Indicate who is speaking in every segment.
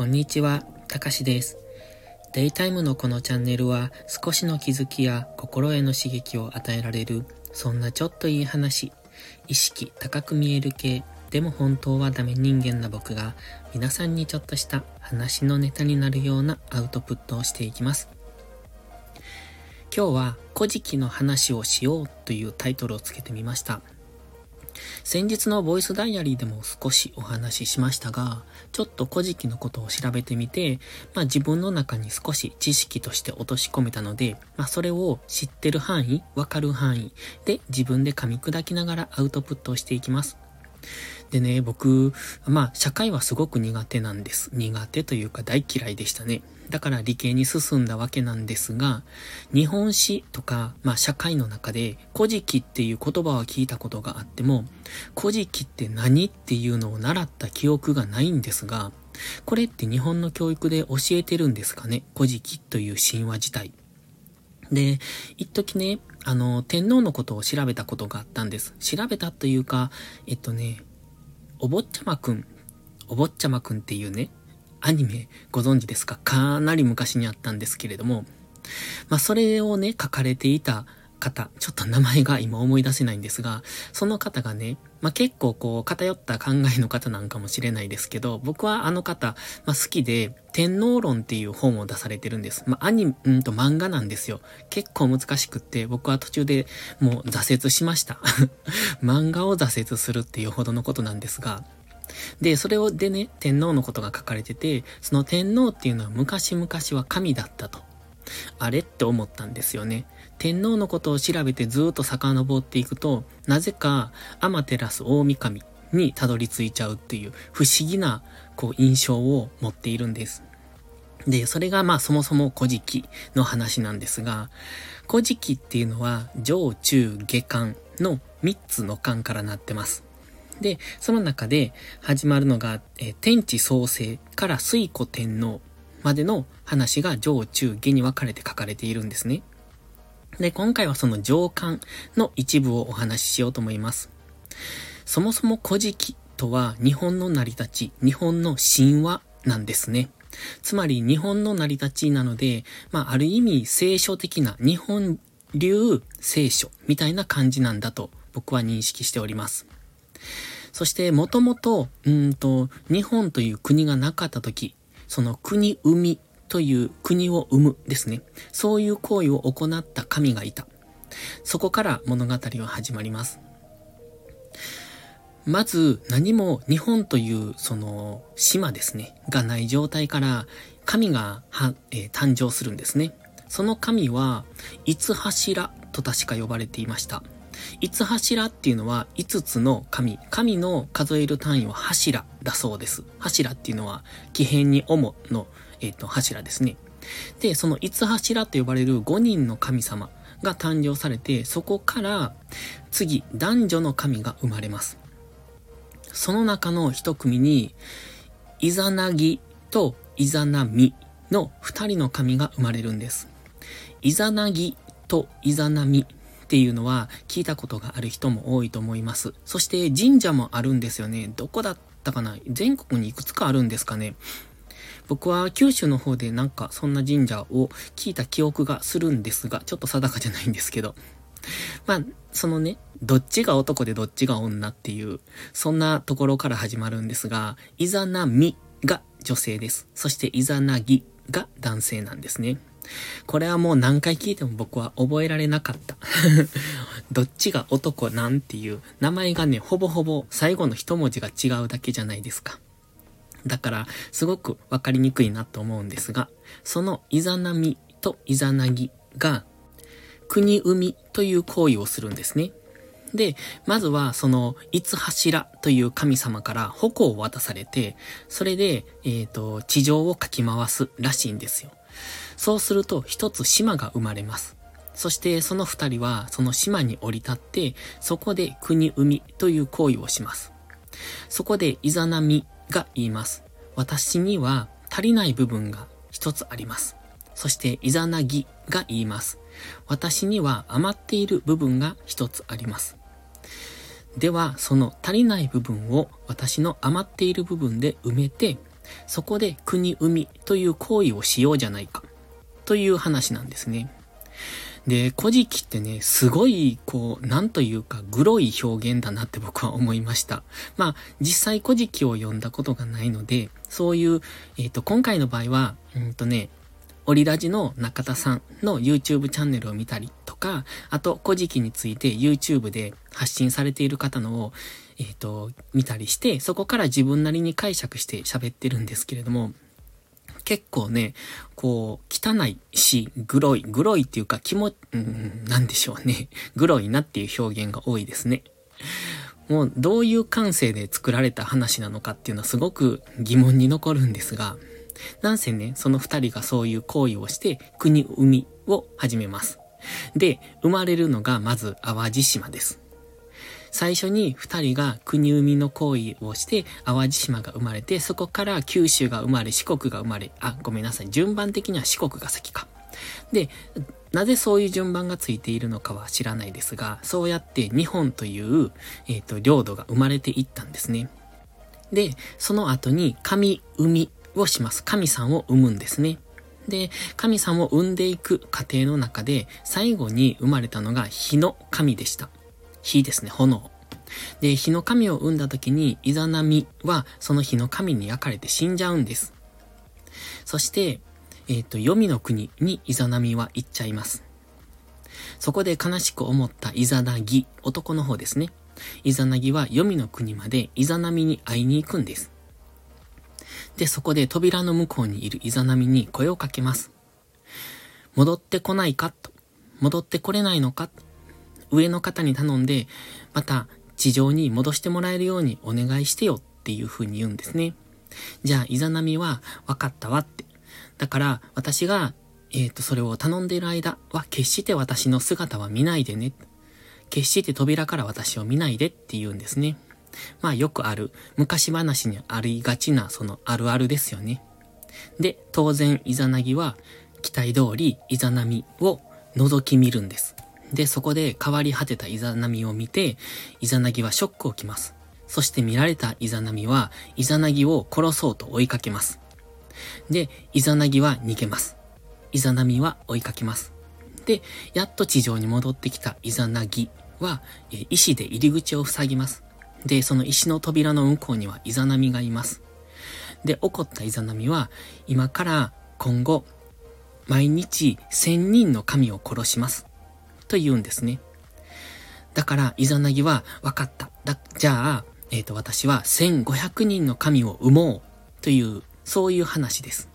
Speaker 1: こんにちは、たかしです。デイタイムのこのチャンネルは少しの気づきや心への刺激を与えられる、そんなちょっといい話、意識高く見える系、でも本当はダメ人間な僕が皆さんにちょっとした話のネタになるようなアウトプットをしていきます。今日は古事記の話をしようというタイトルをつけてみました。先日のボイスダイアリーでも少しお話ししましたが、ちょっと古事記のことを調べてみて、まあ自分の中に少し知識として落とし込めたので、まあそれを知ってる範囲、わかる範囲で自分で噛み砕きながらアウトプットをしていきます。でね、僕、まあ、社会はすごく苦手なんです。苦手というか大嫌いでしたね。だから理系に進んだわけなんですが、日本史とか、まあ、社会の中で、古事記っていう言葉は聞いたことがあっても、古事記って何っていうのを習った記憶がないんですが、これって日本の教育で教えてるんですかね？古事記という神話自体。で、一時ね、あの、天皇のことを調べたことがあったんです。調べたというか、えっとね、お坊ちゃまくん、お坊ちゃまくんっていうね、アニメご存知ですか？かなり昔にあったんですけれども、まあ、それをね、書かれていた方、ちょっと名前が今思い出せないんですが、その方がね、まあ、結構こう偏った考えの方なんかもしれないですけど、僕はあの方、まあ、好きで、天皇論っていう本を出されてるんです。まあ、アニメ、うんと漫画なんですよ。結構難しくって、僕は途中でもう挫折しました。漫画を挫折するっていうほどのことなんですが、で、それをでね、天皇のことが書かれてて、その天皇っていうのは昔々は神だったと。あれって思ったんですよね。天皇のことを調べてずっと遡っていくと、なぜか天照大神にたどり着いちゃうっていう不思議なこう印象を持っているんです。で、それがまあそもそも古事記の話なんですが、古事記っていうのは上中下巻の3つの巻からなってます。で、その中で始まるのが、え天地創生から水古天皇までの話が上中下に分かれて書かれているんですね。で、今回はその上巻の一部をお話ししようと思います。そもそも古事記とは日本の成り立ち、日本の神話なんですね。つまり日本の成り立ちなので、まあある意味聖書的な日本流聖書みたいな感じなんだと僕は認識しております。そして、もともと、うんと、日本という国がなかった時、その国生みという国を生むですね。そういう行為を行った神がいた。そこから物語は始まります。まず何も日本というその島ですね、がない状態から神がは、えー、誕生するんですね。その神は、いつ柱と確か呼ばれていました。五柱っていうのは五つの神。神の数える単位は柱だそうです。柱っていうのは、奇変に主の、えっ、ー、と、柱ですね。で、その五柱と呼ばれる五人の神様が誕生されて、そこから次、男女の神が生まれます。その中の一組に、イザナギとイザナミの二人の神が生まれるんです。イザナギとイザナミっていうのは聞いたことがある人も多いと思います。そして神社もあるんですよね。どこだったかな？全国にいくつかあるんですかね？僕は九州の方でなんかそんな神社を聞いた記憶がするんですが、ちょっと定かじゃないんですけど。まあ、そのね、どっちが男でどっちが女っていう、そんなところから始まるんですが、イザナミが女性です。そしてイザナギが男性なんですね。これはもう何回聞いても僕は覚えられなかった。どっちが男なんていう名前がね、ほぼほぼ最後の一文字が違うだけじゃないですか。だから、すごくわかりにくいなと思うんですが、そのイザナミとイザナギが、国生みという行為をするんですね。で、まずはその、いつ柱という神様から矛を渡されて、それで、えっ、ー、と、地上をかき回すらしいんですよ。そうすると一つ島が生まれます。そしてその二人はその島に降り立って、そこで国生みという行為をします。そこでイザナミが言います。私には足りない部分が一つあります。そしてイザナギが言います。私には余っている部分が一つあります。では、その足りない部分を私の余っている部分で埋めて、そこで国生みという行為をしようじゃないか。という話なんですね。で、古事記ってね、すごい、こう、なんというか、グロい表現だなって僕は思いました。まあ、実際古事記を読んだことがないので、そういう、えっ、ー、と、今回の場合は、うんとね、オリラジの中田さんの YouTube チャンネルを見たりとか、あと、古事記について YouTube で発信されている方のを、えっ、ー、と、見たりして、そこから自分なりに解釈して喋ってるんですけれども、結構ね、こう、汚いし、グロい、グロいっていうか気も、うん、なんでしょうね。グロいなっていう表現が多いですね。もう、どういう感性で作られた話なのかっていうのはすごく疑問に残るんですが、なんせね、その二人がそういう行為をして、国生みを始めます。で、生まれるのがまず淡路島です。最初に二人が国生みの行為をして、淡路島が生まれて、そこから九州が生まれ、四国が生まれ、あ、ごめんなさい。順番的には四国が先か。で、なぜそういう順番がついているのかは知らないですが、そうやって日本という、えっ、ー、と、領土が生まれていったんですね。で、その後に神生みをします。神さんを生むんですね。で、神さんを生んでいく過程の中で、最後に生まれたのが火の神でした。火ですね、炎。で、火の神を生んだ時に、イザナミはその火の神に焼かれて死んじゃうんです。そして、えっ、ー、と、黄泉の国にイザナミは行っちゃいます。そこで悲しく思ったイザナギ、男の方ですね。イザナギは黄泉の国までイザナミに会いに行くんです。で、そこで扉の向こうにいるイザナミに声をかけます。戻ってこないかと。戻ってこれないのか上の方に頼んで、また地上に戻してもらえるようにお願いしてよっていう風に言うんですね。じゃあ、イザナミは分かったわって。だから、私が、えっ、ー、と、それを頼んでいる間は決して私の姿は見ないでね。決して扉から私を見ないでって言うんですね。まあよくある、昔話にありがちなそのあるあるですよね。で、当然イザナギは期待通りイザナミを覗き見るんです。で、そこで変わり果てたイザナミを見て、イザナギはショックを受けます。そして見られたイザナミは、イザナギを殺そうと追いかけます。で、イザナギは逃げます。イザナミは追いかけます。で、やっと地上に戻ってきたイザナギは、石で入り口を塞ぎます。で、その石の扉の向こうにはイザナミがいます。で、怒ったイザナミは、今から今後、毎日千人の神を殺します。と言うんですね。だから、イザナギは、分かった。だ、じゃあ、えっ、ー、と、私は1500人の神を生もう。という、そういう話です。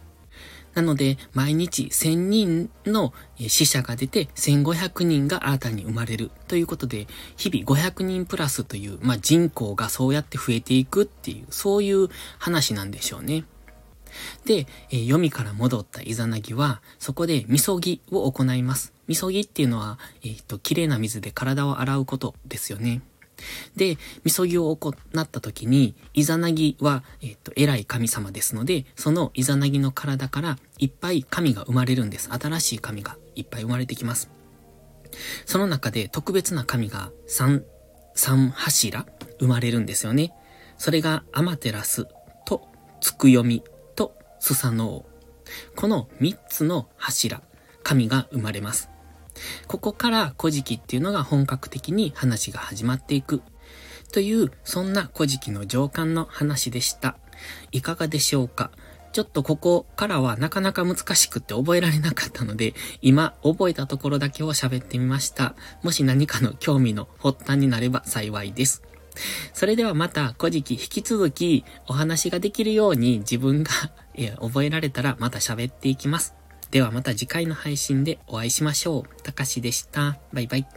Speaker 1: なので、毎日1000人の死者が出て、1500人が新たに生まれる。ということで、日々500人プラスという、まあ、人口がそうやって増えていくっていう、そういう話なんでしょうね。で、えー、読みから戻ったイザナギは、そこでみそぎを行います。みそぎっていうのは、えっ、ー、と、綺麗な水で体を洗うことですよね。で、みそぎを行った時に、イザナギは、えっ、と、偉い神様ですので、そのイザナギの体からいっぱい神が生まれるんです。新しい神がいっぱい生まれてきます。その中で特別な神が3、3柱生まれるんですよね。それがアマテラスとつくよみとスサノオ。この3つの柱、神が生まれます。ここから古事記っていうのが本格的に話が始まっていく。という、そんな古事記の上巻の話でした。いかがでしょうか？ちょっとここからはなかなか難しくって覚えられなかったので、今覚えたところだけを喋ってみました。もし何かの興味の発端になれば幸いです。それではまた古事記引き続きお話ができるように自分が覚えられたらまた喋っていきます。ではまた次回の配信でお会いしましょう。たかしでした。バイバイ。